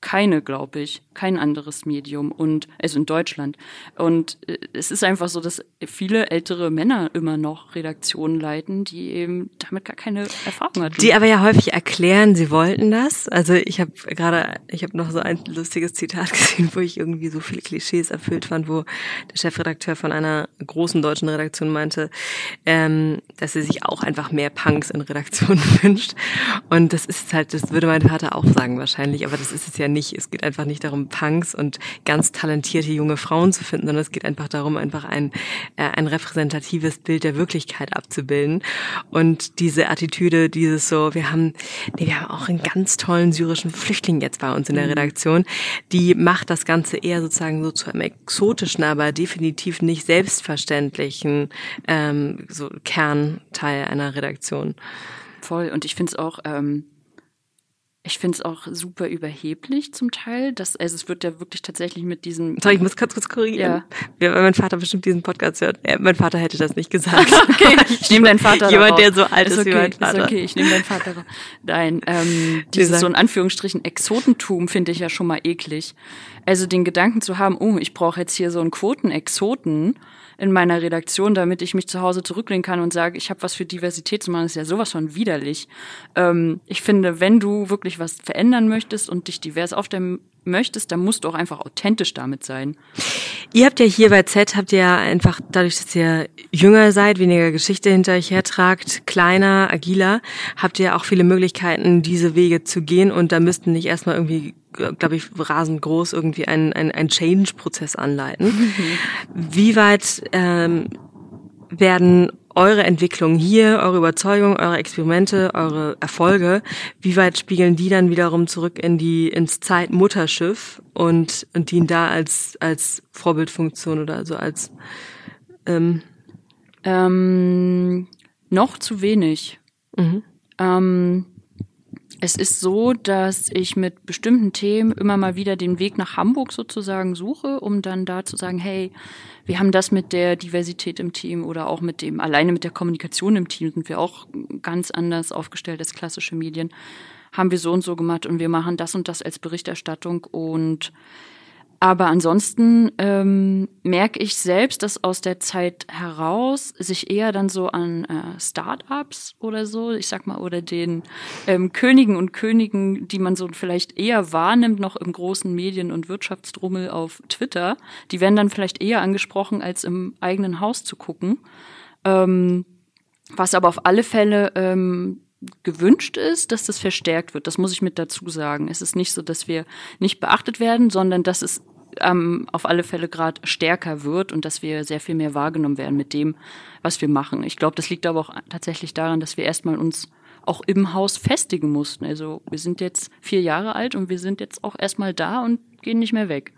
keine, glaube ich, kein anderes Medium und also in Deutschland. Und äh, es ist einfach so, dass viele ältere Männer immer noch Redaktionen leiten, die eben damit gar keine Erfahrung hatten.
Die aber ja häufig erklären, sie wollten das. Also ich habe gerade, ich habe noch so ein lustiges Zitat [laughs] gesehen, wo ich irgendwie so viele Klischees erfüllt fand, wo der Chefredakteur von einer großen deutschen Redaktion meinte, ähm, dass er sich auch einfach mehr Punks in Redaktionen [laughs] wünscht. Und das ist halt, das würde mein Vater auch sagen wahrscheinlich, aber das ist es ja nicht. Es geht einfach nicht darum, Punks und ganz talentierte junge Frauen zu finden, sondern es geht einfach darum, einfach ein, äh, ein repräsentatives Bild der Wirklichkeit abzubilden. Und diese Attitüde, dieses so, wir haben, nee, wir haben auch einen ganz tollen syrischen Flüchtling jetzt bei uns in der mhm. Redaktion, die macht das Ganze eher sozusagen so zu einem exotischen, aber definitiv nicht selbstverständlichen ähm, so Kernteil einer Redaktion.
Voll. Und ich finde es auch, ähm, ich finde es auch super überheblich zum Teil. Dass, also es wird ja wirklich tatsächlich mit diesem.
Sorry, ich muss kurz kurz korrigieren. Ja. Weil mein Vater bestimmt diesen Podcast hört. Ja, mein Vater hätte das nicht gesagt. [laughs]
okay, [laughs] ich nehme deinen Vater
Jemand, der so alt ist,
okay,
wie mein Vater.
Ist okay, ich nehme deinen Vater. Nein, ähm, [laughs] dieses so in Anführungsstrichen Exotentum finde ich ja schon mal eklig. Also den Gedanken zu haben, oh, ich brauche jetzt hier so einen Quoten-Exoten in meiner Redaktion, damit ich mich zu Hause zurücklehnen kann und sage, ich habe was für Diversität zu machen, ist ja sowas von widerlich. Ähm, ich finde, wenn du wirklich was verändern möchtest und dich divers aufstellen möchtest, dann musst du auch einfach authentisch damit sein.
Ihr habt ja hier bei Z, habt ihr ja einfach, dadurch, dass ihr jünger seid, weniger Geschichte hinter euch hertragt, kleiner, agiler, habt ihr auch viele Möglichkeiten, diese Wege zu gehen und da müssten nicht erstmal irgendwie glaube ich, rasend groß irgendwie einen ein Change-Prozess anleiten. Mhm. [laughs] Wie weit ähm, werden eure Entwicklung hier, eure Überzeugung, eure Experimente, eure Erfolge, wie weit spiegeln die dann wiederum zurück in die ins Zeitmutterschiff und und dienen da als als Vorbildfunktion oder so als
ähm, ähm, noch zu wenig. Mhm. Ähm, es ist so, dass ich mit bestimmten Themen immer mal wieder den Weg nach Hamburg sozusagen suche, um dann da zu sagen, hey, wir haben das mit der Diversität im Team oder auch mit dem, alleine mit der Kommunikation im Team sind wir auch ganz anders aufgestellt als klassische Medien. Haben wir so und so gemacht und wir machen das und das als Berichterstattung und aber ansonsten ähm, merke ich selbst, dass aus der Zeit heraus sich eher dann so an äh, Start-ups oder so, ich sag mal, oder den ähm, Königen und Königen, die man so vielleicht eher wahrnimmt, noch im großen Medien- und Wirtschaftsdrummel auf Twitter, die werden dann vielleicht eher angesprochen, als im eigenen Haus zu gucken. Ähm, was aber auf alle Fälle ähm, gewünscht ist, dass das verstärkt wird. Das muss ich mit dazu sagen. Es ist nicht so, dass wir nicht beachtet werden, sondern dass es ähm, auf alle Fälle gerade stärker wird und dass wir sehr viel mehr wahrgenommen werden mit dem, was wir machen. Ich glaube, das liegt aber auch tatsächlich daran, dass wir erstmal uns auch im Haus festigen mussten. Also wir sind jetzt vier Jahre alt und wir sind jetzt auch erstmal da und gehen nicht mehr weg.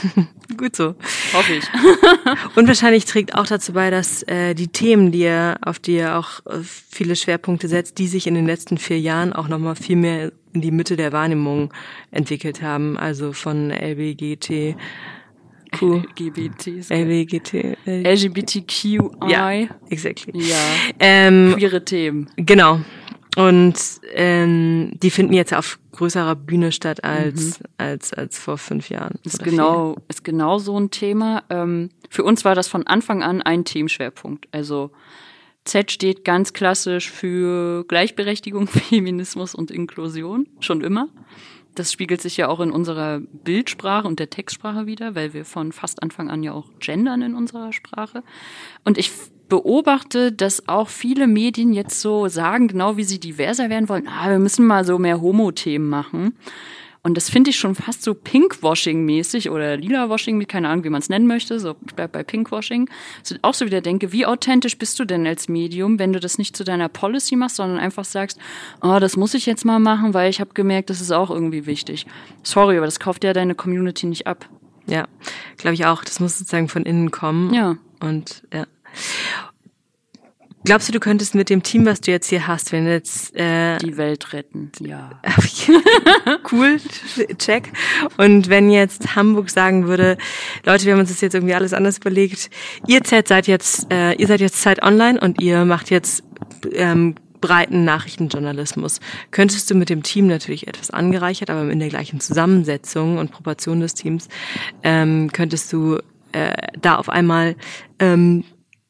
[laughs]
Gut so.
Hoffe ich. [laughs]
und wahrscheinlich trägt auch dazu bei, dass äh, die Themen, die ihr, auf die ihr auch äh, viele Schwerpunkte setzt, die sich in den letzten vier Jahren auch nochmal viel mehr in die Mitte der Wahrnehmung entwickelt haben. Also von LBGT
Q. LGBT.
LBGT.
LGBTQI.
Ja, exactly.
Ja.
Ähm,
Queere Themen.
Genau. Und ähm, die finden jetzt auf größerer Bühne statt als mhm. als als vor fünf Jahren.
Ist genau vier. ist genau so ein Thema. Ähm, für uns war das von Anfang an ein Themenschwerpunkt. Also Z steht ganz klassisch für Gleichberechtigung, [laughs] Feminismus und Inklusion schon immer. Das spiegelt sich ja auch in unserer Bildsprache und der Textsprache wieder, weil wir von fast Anfang an ja auch gendern in unserer Sprache. Und ich beobachte, dass auch viele Medien jetzt so sagen, genau wie sie diverser werden wollen, ah, wir müssen mal so mehr Homo-Themen machen. Und das finde ich schon fast so Pinkwashing-mäßig oder Lila-Washing, keine Ahnung, wie man es nennen möchte, so ich bleib bei Pinkwashing. So, auch so wieder denke, wie authentisch bist du denn als Medium, wenn du das nicht zu deiner Policy machst, sondern einfach sagst, oh, das muss ich jetzt mal machen, weil ich habe gemerkt, das ist auch irgendwie wichtig. Sorry, aber das kauft ja deine Community nicht ab.
Ja, glaube ich auch. Das muss sozusagen von innen kommen.
Ja.
Und ja. Glaubst du, du könntest mit dem Team, was du jetzt hier hast, wenn jetzt äh,
die Welt retten? Ja. [laughs]
cool, check. Und wenn jetzt Hamburg sagen würde, Leute, wir haben uns das jetzt irgendwie alles anders überlegt. Ihr seid jetzt, äh, ihr seid jetzt Zeit Online und ihr macht jetzt ähm, breiten Nachrichtenjournalismus. Könntest du mit dem Team natürlich etwas angereichert, aber in der gleichen Zusammensetzung und Proportion des Teams ähm, könntest du äh, da auf einmal ähm,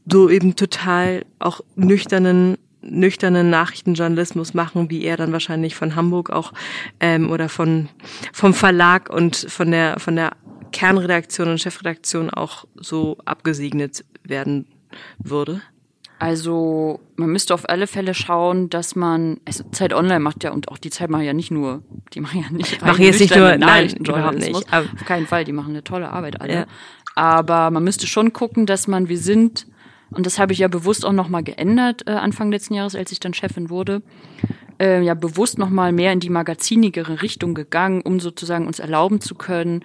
so eben total auch nüchternen nüchternen Nachrichtenjournalismus machen, wie er dann wahrscheinlich von Hamburg auch ähm, oder von vom Verlag und von der von der Kernredaktion und Chefredaktion auch so abgesegnet werden würde?
Also man müsste auf alle Fälle schauen, dass man, also Zeit Online macht ja und auch die Zeit machen ja nicht nur, die machen ja nicht
machen jetzt nicht nur nein, überhaupt nicht.
Auf keinen Fall, die machen eine tolle Arbeit alle. Ja. Aber man müsste schon gucken, dass man, wir sind und das habe ich ja bewusst auch nochmal geändert äh, Anfang letzten Jahres, als ich dann Chefin wurde, äh, ja bewusst nochmal mehr in die magazinigere Richtung gegangen, um sozusagen uns erlauben zu können,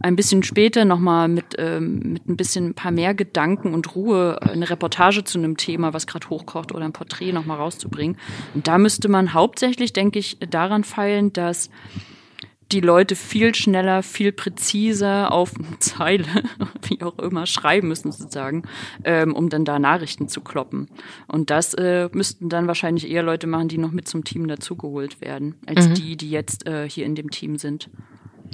ein bisschen später nochmal mit, ähm, mit ein bisschen ein paar mehr Gedanken und Ruhe eine Reportage zu einem Thema, was gerade hochkocht oder ein Porträt nochmal rauszubringen. Und da müsste man hauptsächlich, denke ich, daran feilen, dass die Leute viel schneller, viel präziser auf eine Zeile, [laughs] wie auch immer, schreiben müssen sozusagen, ähm, um dann da Nachrichten zu kloppen. Und das äh, müssten dann wahrscheinlich eher Leute machen, die noch mit zum Team dazugeholt werden, als mhm. die, die jetzt äh, hier in dem Team sind.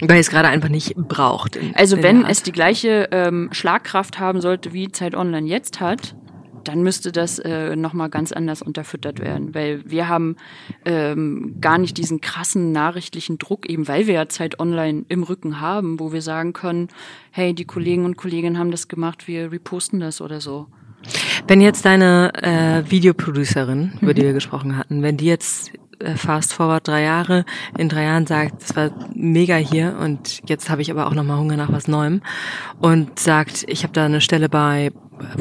Weil es gerade einfach nicht braucht.
In, also wenn es die gleiche ähm, Schlagkraft haben sollte, wie Zeit Online jetzt hat, dann müsste das äh, nochmal ganz anders unterfüttert werden, weil wir haben ähm, gar nicht diesen krassen nachrichtlichen Druck, eben weil wir ja Zeit online im Rücken haben, wo wir sagen können, hey, die Kollegen und Kolleginnen haben das gemacht, wir reposten das oder so.
Wenn jetzt deine äh, Videoproducerin, über mhm. die wir gesprochen hatten, wenn die jetzt äh, fast forward drei Jahre, in drei Jahren sagt, es war mega hier und jetzt habe ich aber auch nochmal Hunger nach was Neuem und sagt, ich habe da eine Stelle bei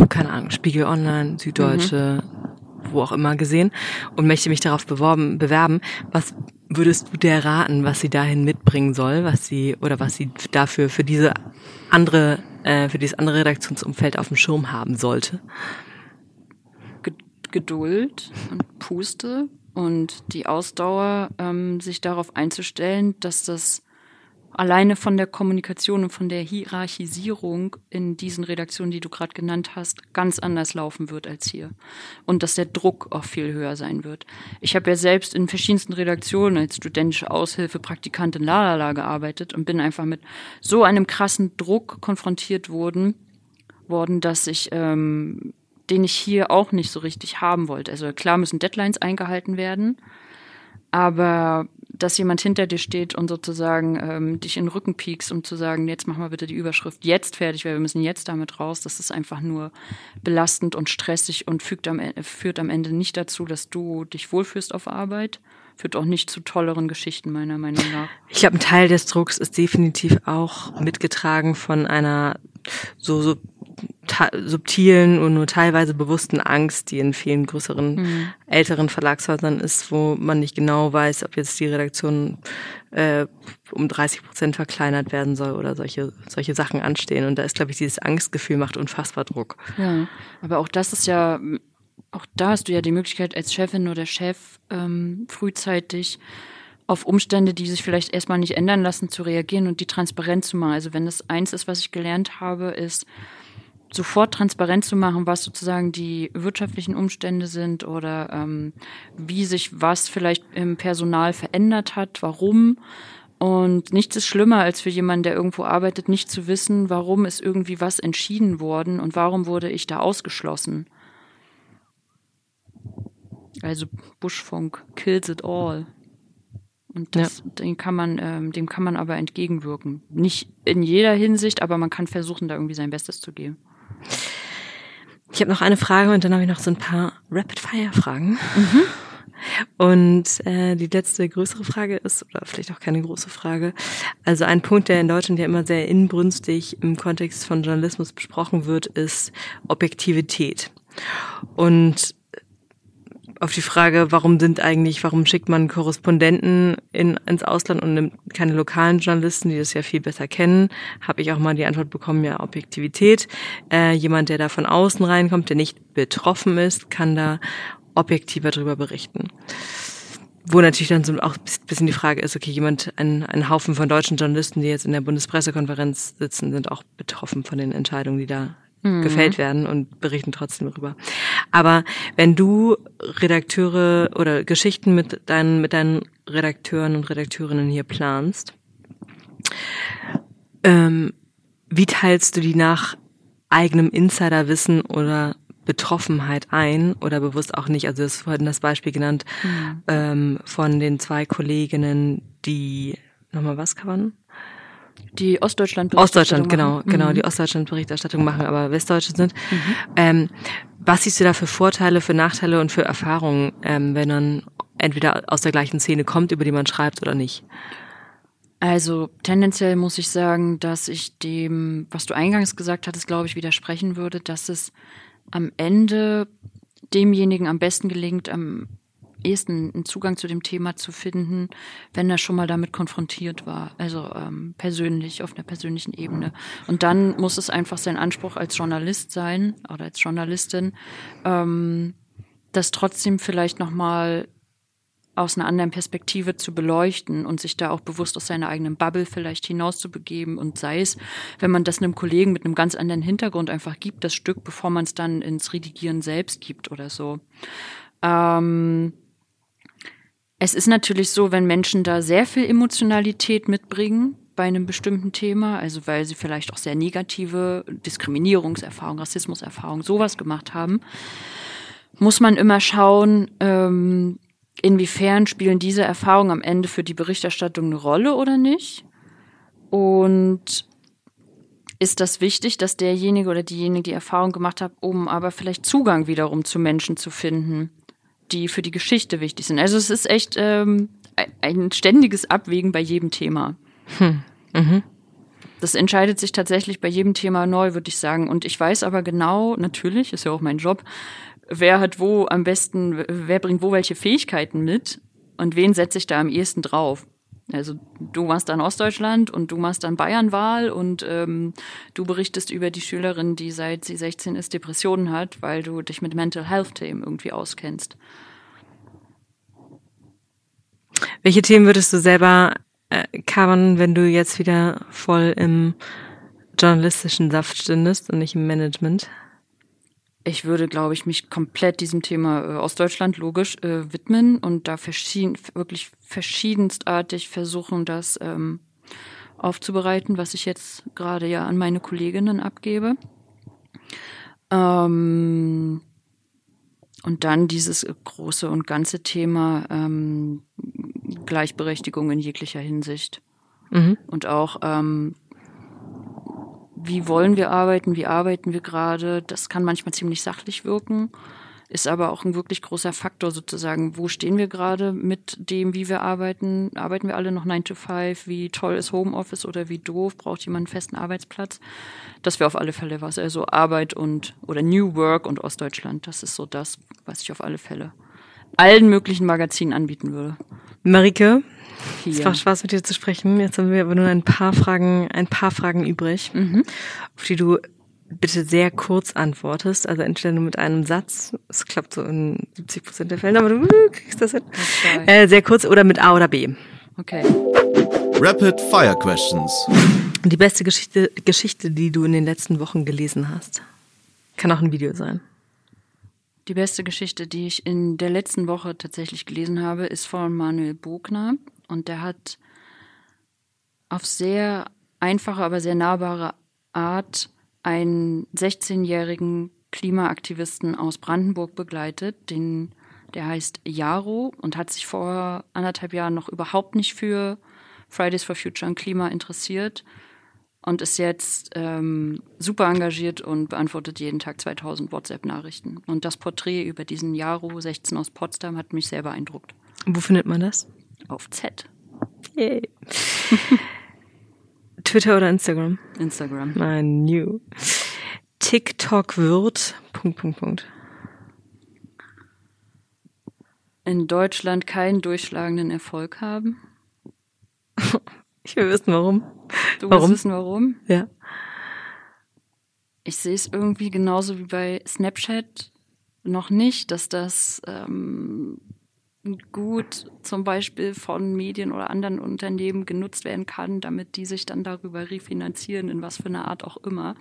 keine Ahnung, Spiegel Online, Süddeutsche, mhm. wo auch immer gesehen und möchte mich darauf beworben, bewerben. Was würdest du der raten, was sie dahin mitbringen soll, was sie oder was sie dafür für diese andere, äh, für dieses andere Redaktionsumfeld auf dem Schirm haben sollte?
Geduld und Puste und die Ausdauer, ähm, sich darauf einzustellen, dass das alleine von der Kommunikation und von der Hierarchisierung in diesen Redaktionen, die du gerade genannt hast, ganz anders laufen wird als hier. Und dass der Druck auch viel höher sein wird. Ich habe ja selbst in verschiedensten Redaktionen als studentische Aushilfe, Praktikantin, lalala gearbeitet und bin einfach mit so einem krassen Druck konfrontiert worden, worden, dass ich ähm, den ich hier auch nicht so richtig haben wollte. Also klar müssen Deadlines eingehalten werden, aber dass jemand hinter dir steht und sozusagen ähm, dich in den Rücken piekst, um zu sagen, jetzt mach mal bitte die Überschrift jetzt fertig, weil wir müssen jetzt damit raus, das ist einfach nur belastend und stressig und fügt am, e-, führt am Ende nicht dazu, dass du dich wohlfühlst auf Arbeit. Führt auch nicht zu tolleren Geschichten, meiner Meinung nach.
Ich glaube, ein Teil des Drucks ist definitiv auch mitgetragen von einer so, so subtilen und nur teilweise bewussten Angst, die in vielen größeren, mhm. älteren Verlagshäusern ist, wo man nicht genau weiß, ob jetzt die Redaktion äh, um 30 Prozent verkleinert werden soll oder solche, solche Sachen anstehen. Und da ist, glaube ich, dieses Angstgefühl macht unfassbar Druck.
Ja, aber auch das ist ja, auch da hast du ja die Möglichkeit als Chefin oder Chef ähm, frühzeitig auf Umstände, die sich vielleicht erstmal nicht ändern lassen, zu reagieren und die transparent zu machen. Also wenn das eins ist, was ich gelernt habe, ist, sofort transparent zu machen, was sozusagen die wirtschaftlichen Umstände sind oder ähm, wie sich was vielleicht im Personal verändert hat, warum. Und nichts ist schlimmer, als für jemanden, der irgendwo arbeitet, nicht zu wissen, warum ist irgendwie was entschieden worden und warum wurde ich da ausgeschlossen. Also Buschfunk kills it all. Und das, ja. den kann man, ähm, dem kann man aber entgegenwirken. Nicht in jeder Hinsicht, aber man kann versuchen, da irgendwie sein Bestes zu geben.
Ich habe noch eine Frage und dann habe ich noch so ein paar Rapid-Fire-Fragen. Mhm. Und äh, die letzte größere Frage ist, oder vielleicht auch keine große Frage, also ein Punkt, der in Deutschland ja immer sehr inbrünstig im Kontext von Journalismus besprochen wird, ist Objektivität. Und auf die Frage, warum sind eigentlich, warum schickt man Korrespondenten in, ins Ausland und nimmt keine lokalen Journalisten, die das ja viel besser kennen, habe ich auch mal die Antwort bekommen, ja, Objektivität. Äh, jemand, der da von außen reinkommt, der nicht betroffen ist, kann da objektiver darüber berichten. Wo natürlich dann so auch ein bisschen die Frage ist, okay, jemand, ein, ein Haufen von deutschen Journalisten, die jetzt in der Bundespressekonferenz sitzen, sind auch betroffen von den Entscheidungen, die da mhm. gefällt werden und berichten trotzdem darüber. Aber wenn du Redakteure oder Geschichten mit deinen, mit deinen Redakteuren und Redakteurinnen hier planst, ähm, wie teilst du die nach eigenem Insiderwissen oder Betroffenheit ein oder bewusst auch nicht. Also du hast vorhin das Beispiel genannt mhm. ähm, von den zwei Kolleginnen, die nochmal was covern?
Die Ostdeutschland
Ostdeutschland, genau, machen. genau, mhm. die Ostdeutschland Berichterstattung machen, aber Westdeutsche sind. Mhm. Ähm, was siehst du da für Vorteile, für Nachteile und für Erfahrungen, ähm, wenn man entweder aus der gleichen Szene kommt, über die man schreibt oder nicht?
Also tendenziell muss ich sagen, dass ich dem, was du eingangs gesagt hattest, glaube ich, widersprechen würde, dass es am Ende demjenigen am besten gelingt, am ehesten einen Zugang zu dem Thema zu finden, wenn er schon mal damit konfrontiert war, also ähm, persönlich, auf einer persönlichen Ebene. Und dann muss es einfach sein Anspruch als Journalist sein oder als Journalistin, ähm, das trotzdem vielleicht nochmal aus einer anderen Perspektive zu beleuchten und sich da auch bewusst aus seiner eigenen Bubble vielleicht hinauszubegeben und sei es, wenn man das einem Kollegen mit einem ganz anderen Hintergrund einfach gibt, das Stück, bevor man es dann ins Redigieren selbst gibt oder so. Ähm, es ist natürlich so, wenn Menschen da sehr viel Emotionalität mitbringen, bei einem bestimmten Thema, also weil sie vielleicht auch sehr negative Diskriminierungserfahrungen, Rassismuserfahrungen, sowas gemacht haben, muss man immer schauen, ähm, inwiefern spielen diese Erfahrungen am Ende für die Berichterstattung eine Rolle oder nicht? Und ist das wichtig, dass derjenige oder diejenige die Erfahrung gemacht hat, um aber vielleicht Zugang wiederum zu Menschen zu finden, die für die Geschichte wichtig sind? Also es ist echt ähm, ein ständiges Abwägen bei jedem Thema. Hm. Mhm. Das entscheidet sich tatsächlich bei jedem Thema neu, würde ich sagen. Und ich weiß aber genau, natürlich, ist ja auch mein Job, wer hat wo am besten, wer bringt wo welche Fähigkeiten mit und wen setze ich da am ehesten drauf. Also du machst dann Ostdeutschland und du machst dann Bayernwahl und ähm, du berichtest über die Schülerin, die seit sie 16 ist Depressionen hat, weil du dich mit Mental Health Themen irgendwie auskennst.
Welche Themen würdest du selber äh, covern, wenn du jetzt wieder voll im journalistischen Saft stündest und nicht im Management?
Ich würde, glaube ich, mich komplett diesem Thema äh, aus Deutschland logisch äh, widmen und da verschieden, wirklich verschiedenstartig versuchen, das ähm, aufzubereiten, was ich jetzt gerade ja an meine Kolleginnen abgebe. Ähm, und dann dieses große und ganze Thema ähm, Gleichberechtigung in jeglicher Hinsicht. Mhm. Und auch ähm, wie wollen wir arbeiten, wie arbeiten wir gerade. Das kann manchmal ziemlich sachlich wirken, ist aber auch ein wirklich großer Faktor sozusagen. Wo stehen wir gerade mit dem, wie wir arbeiten? Arbeiten wir alle noch 9 to 5? Wie toll ist Homeoffice oder wie doof? Braucht jemand einen festen Arbeitsplatz? Das wäre auf alle Fälle was. Also Arbeit und oder New Work und Ostdeutschland. Das ist so das, was ich auf alle Fälle allen möglichen Magazinen anbieten würde.
Marike, hier. Es war Spaß mit dir zu sprechen. Jetzt haben wir aber nur ein paar Fragen, ein paar Fragen übrig, mhm. auf die du bitte sehr kurz antwortest. Also entweder nur mit einem Satz. Es klappt so in 70 Prozent der Fälle, aber du kriegst das hin. Okay. Äh, sehr kurz oder mit A oder B.
Okay.
Rapid Fire Questions.
Die beste Geschichte, Geschichte, die du in den letzten Wochen gelesen hast. Kann auch ein Video sein.
Die beste Geschichte, die ich in der letzten Woche tatsächlich gelesen habe, ist von Manuel Bogner. Und der hat auf sehr einfache, aber sehr nahbare Art einen 16-jährigen Klimaaktivisten aus Brandenburg begleitet, den, der heißt Jaro und hat sich vor anderthalb Jahren noch überhaupt nicht für Fridays for Future und Klima interessiert und ist jetzt ähm, super engagiert und beantwortet jeden Tag 2000 WhatsApp-Nachrichten. Und das Porträt über diesen Jaro 16 aus Potsdam hat mich sehr beeindruckt.
Wo findet man das?
Auf Z.
Yay. [laughs] Twitter oder Instagram?
Instagram.
Mein New. TikTok wird. Punkt, Punkt, Punkt.
In Deutschland keinen durchschlagenden Erfolg haben. [laughs]
Ich will wissen, warum.
Du
Warum?
willst wissen, warum?
Ja.
Ich sehe es irgendwie genauso wie bei Snapchat noch nicht, dass das ähm, gut zum Beispiel von Medien oder anderen Unternehmen genutzt werden kann, damit die sich dann darüber refinanzieren, in was für einer Art auch immer.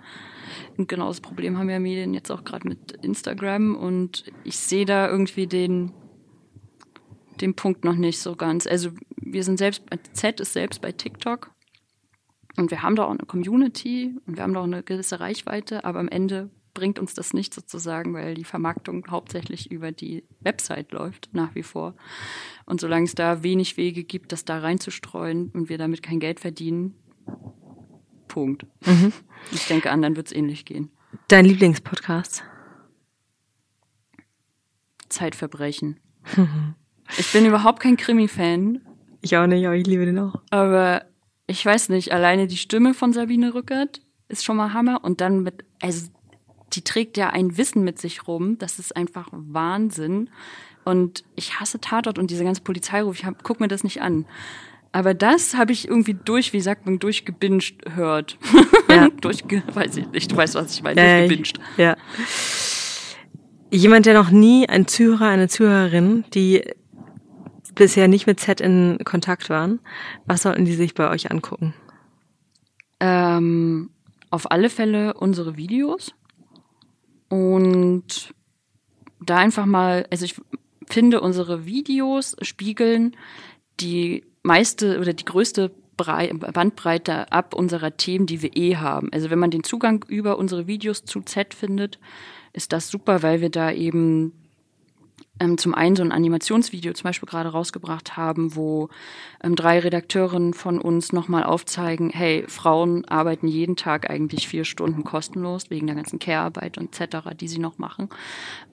Und genau das Problem haben ja Medien jetzt auch gerade mit Instagram und ich sehe da irgendwie den, den Punkt noch nicht so ganz. Also wir sind selbst, Z ist selbst bei TikTok und wir haben da auch eine Community und wir haben da auch eine gewisse Reichweite, aber am Ende bringt uns das nicht sozusagen, weil die Vermarktung hauptsächlich über die Website läuft, nach wie vor. Und solange es da wenig Wege gibt, das da reinzustreuen und wir damit kein Geld verdienen, Punkt. Ich denke, anderen wird es ähnlich gehen.
Dein Lieblingspodcast?
Zeitverbrechen. [laughs] ich bin überhaupt kein Krimi-Fan,
Ich auch nicht, aber ich liebe den auch.
aber ich weiß nicht, alleine die Stimme von Sabine Rückert ist schon mal Hammer und dann mit, also die trägt ja ein Wissen mit sich rum, das ist einfach Wahnsinn. Und ich hasse Tatort und diese ganze Polizeiruf, ich hab, guck mir das nicht an. Aber das habe ich irgendwie durch, wie sagt man, durchgebinged hört.
Ja. [laughs]
Durchge, weiß ich nicht, du weißt, was ich meine, durchgebinged.
ich- ja. Jemand, der noch nie ein Zuhörer, eine Zuhörerin, die bisher nicht mit Z in Kontakt waren, was sollten die sich bei euch angucken?
Ähm, auf alle Fälle unsere Videos. Und da einfach mal, also ich finde, unsere Videos spiegeln die meiste oder die größte Brei Bandbreite ab unserer Themen, die wir eh haben. Also wenn man den Zugang über unsere Videos zu Z findet, ist das super, weil wir da eben ähm, zum einen so ein Animationsvideo zum Beispiel gerade rausgebracht haben, wo ähm, drei Redakteurinnen von uns nochmal aufzeigen, hey, Frauen arbeiten jeden Tag eigentlich vier Stunden kostenlos, wegen der ganzen Care-Arbeit und etc., die sie noch machen.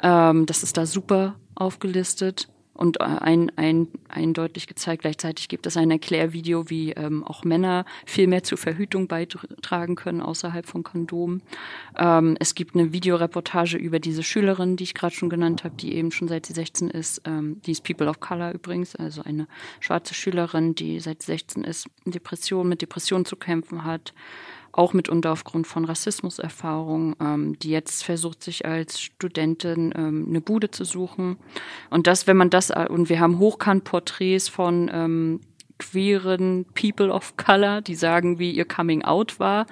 Ähm, das ist da super aufgelistet und äh, ein, ein, eindeutig gezeigt. Gleichzeitig gibt es ein Erklärvideo, wie ähm, auch Männer viel mehr zur Verhütung beitragen können außerhalb von Kondomen. Ähm, es gibt eine Videoreportage über diese Schülerin, die ich gerade schon genannt habe, die eben schon seit sie 16 ist. Ähm, die ist People of Color übrigens, also eine schwarze Schülerin, die seit sie 16 ist, Depression mit Depression zu kämpfen hat auch mitunter aufgrund von Rassismuserfahrungen, ähm, die jetzt versucht, sich als Studentin ähm, eine Bude zu suchen. Und das, wenn man das, und wir haben Hochkant-Porträts von ähm, queeren People of Color, die sagen, wie ihr Coming Out war.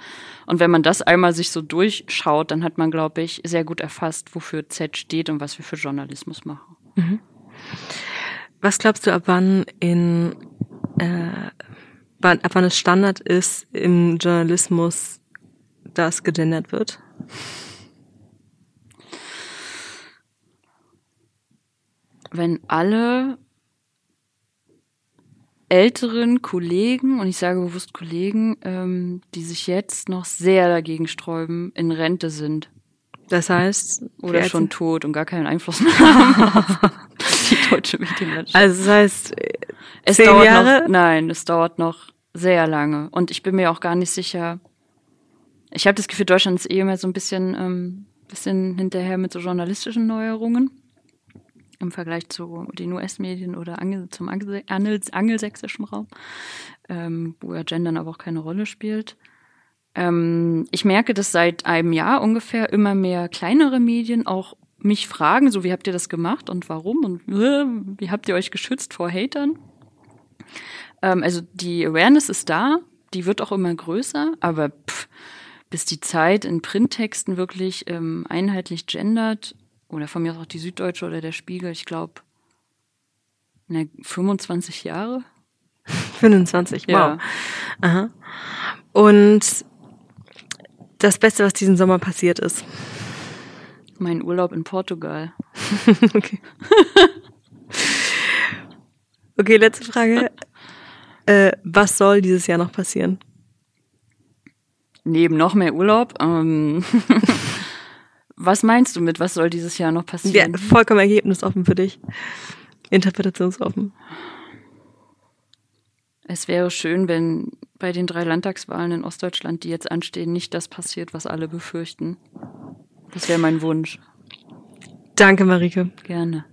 Und wenn man das einmal sich so durchschaut, dann hat man, glaube ich, sehr gut erfasst, wofür Z steht und was wir für Journalismus machen.
Was glaubst du, ab wann in äh, wann, ab wann es Standard ist im Journalismus, dass gegendert wird?
wenn alle älteren Kollegen, und ich sage bewusst Kollegen, ähm, die sich jetzt noch sehr dagegen sträuben, in Rente sind
Das heißt,
oder schon tot und gar keinen Einfluss mehr haben [laughs] die deutsche Medienlandschaft.
Also das heißt,
es
zehn
dauert
Jahre?
noch, nein, es dauert noch sehr lange. Und ich bin mir auch gar nicht sicher. Ich habe das Gefühl, Deutschland ist eh immer so ein bisschen, ähm, bisschen hinterher mit so journalistischen Neuerungen im Vergleich zu den US-Medien oder Angel, zum Angel, Angel, angelsächsischen Raum, ähm, wo ja Gendern aber auch keine Rolle spielt. Ähm, ich merke, dass seit einem Jahr ungefähr immer mehr kleinere Medien auch mich fragen, so wie habt ihr das gemacht und warum und äh, wie habt ihr euch geschützt vor Hatern? Ähm, also die Awareness ist da, die wird auch immer größer, aber pff, bis die Zeit in Printtexten wirklich ähm, einheitlich gendert, oder von mir aus auch die Süddeutsche oder der Spiegel, ich glaube, 25 Jahre. [laughs]
25, wow.
Ja.
Aha. Und das Beste, was diesen Sommer passiert ist.
Mein Urlaub in Portugal. [laughs]
okay. Okay, letzte Frage. Äh, was soll dieses Jahr noch passieren?
Neben noch mehr Urlaub. Ähm [laughs] was meinst du mit, was soll dieses Jahr noch passieren?
Ja, vollkommen ergebnisoffen für dich. Interpretationsoffen.
Es wäre schön, wenn bei den drei Landtagswahlen in Ostdeutschland, die jetzt anstehen, nicht das passiert, was alle befürchten. Das wäre mein Wunsch.
Danke, Marike.
Gerne.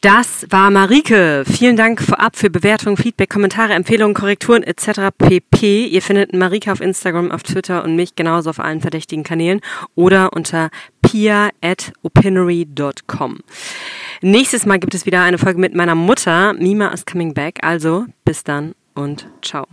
Das war Marike. Vielen Dank vorab für Bewertungen, Feedback, Kommentare, Empfehlungen, Korrekturen etc. pp. Ihr findet Marike auf Instagram, auf Twitter und mich genauso auf allen verdächtigen Kanälen oder unter pia at opinory.com. Nächstes Mal gibt es wieder eine Folge mit meiner Mutter. Mima is coming back. Also bis dann und ciao.